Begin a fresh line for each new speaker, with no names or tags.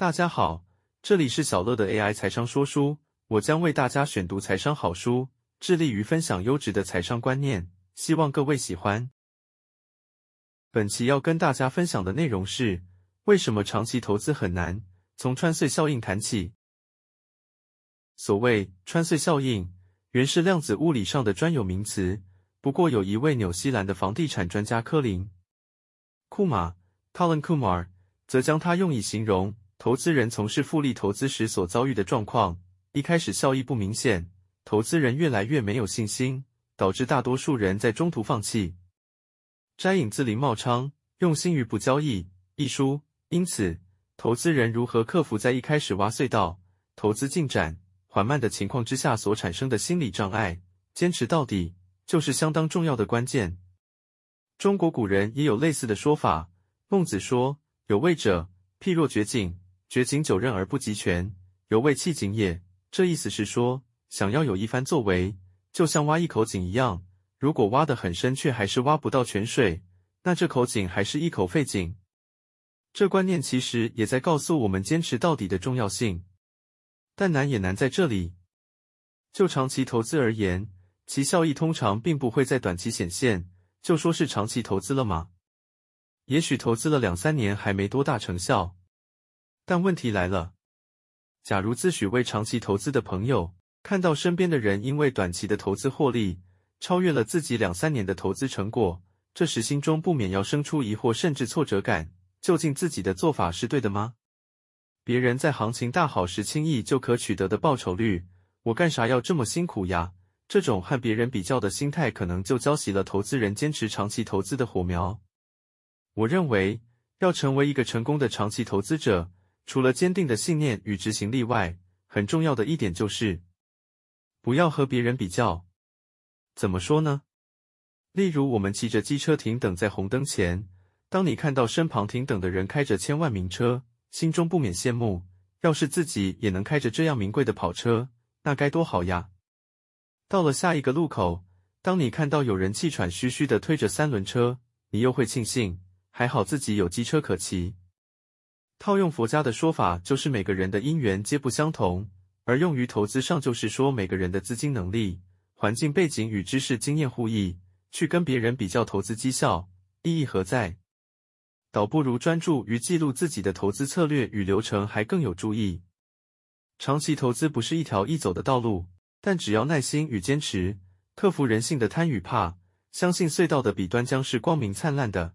大家好，这里是小乐的 AI 财商说书，我将为大家选读财商好书，致力于分享优质的财商观念，希望各位喜欢。本期要跟大家分享的内容是为什么长期投资很难？从穿隧效应谈起。所谓穿隧效应，原是量子物理上的专有名词，不过有一位纽西兰的房地产专家科林库马 （Colin Kumar） 则将它用以形容。投资人从事复利投资时所遭遇的状况，一开始效益不明显，投资人越来越没有信心，导致大多数人在中途放弃。摘引自林茂昌《用心于不交易》一书。因此，投资人如何克服在一开始挖隧道、投资进展缓慢的情况之下所产生的心理障碍，坚持到底，就是相当重要的关键。中国古人也有类似的说法。孟子说：“有位者，譬若掘井。”掘井九仞而不及泉，犹未弃井也。这意思是说，想要有一番作为，就像挖一口井一样。如果挖得很深，却还是挖不到泉水，那这口井还是一口废井。这观念其实也在告诉我们坚持到底的重要性。但难也难在这里。就长期投资而言，其效益通常并不会在短期显现。就说是长期投资了吗？也许投资了两三年还没多大成效。但问题来了，假如自诩为长期投资的朋友看到身边的人因为短期的投资获利超越了自己两三年的投资成果，这时心中不免要生出疑惑甚至挫折感：究竟自己的做法是对的吗？别人在行情大好时轻易就可取得的报酬率，我干啥要这么辛苦呀？这种和别人比较的心态，可能就浇熄了投资人坚持长期投资的火苗。我认为，要成为一个成功的长期投资者。除了坚定的信念与执行力外，很重要的一点就是不要和别人比较。怎么说呢？例如，我们骑着机车停等在红灯前，当你看到身旁停等的人开着千万名车，心中不免羡慕。要是自己也能开着这样名贵的跑车，那该多好呀！到了下一个路口，当你看到有人气喘吁吁的推着三轮车，你又会庆幸，还好自己有机车可骑。套用佛家的说法，就是每个人的因缘皆不相同；而用于投资上，就是说每个人的资金能力、环境背景与知识经验互异，去跟别人比较投资绩效，意义何在？倒不如专注于记录自己的投资策略与流程，还更有助益。长期投资不是一条易走的道路，但只要耐心与坚持，克服人性的贪与怕，相信隧道的彼端将是光明灿烂的。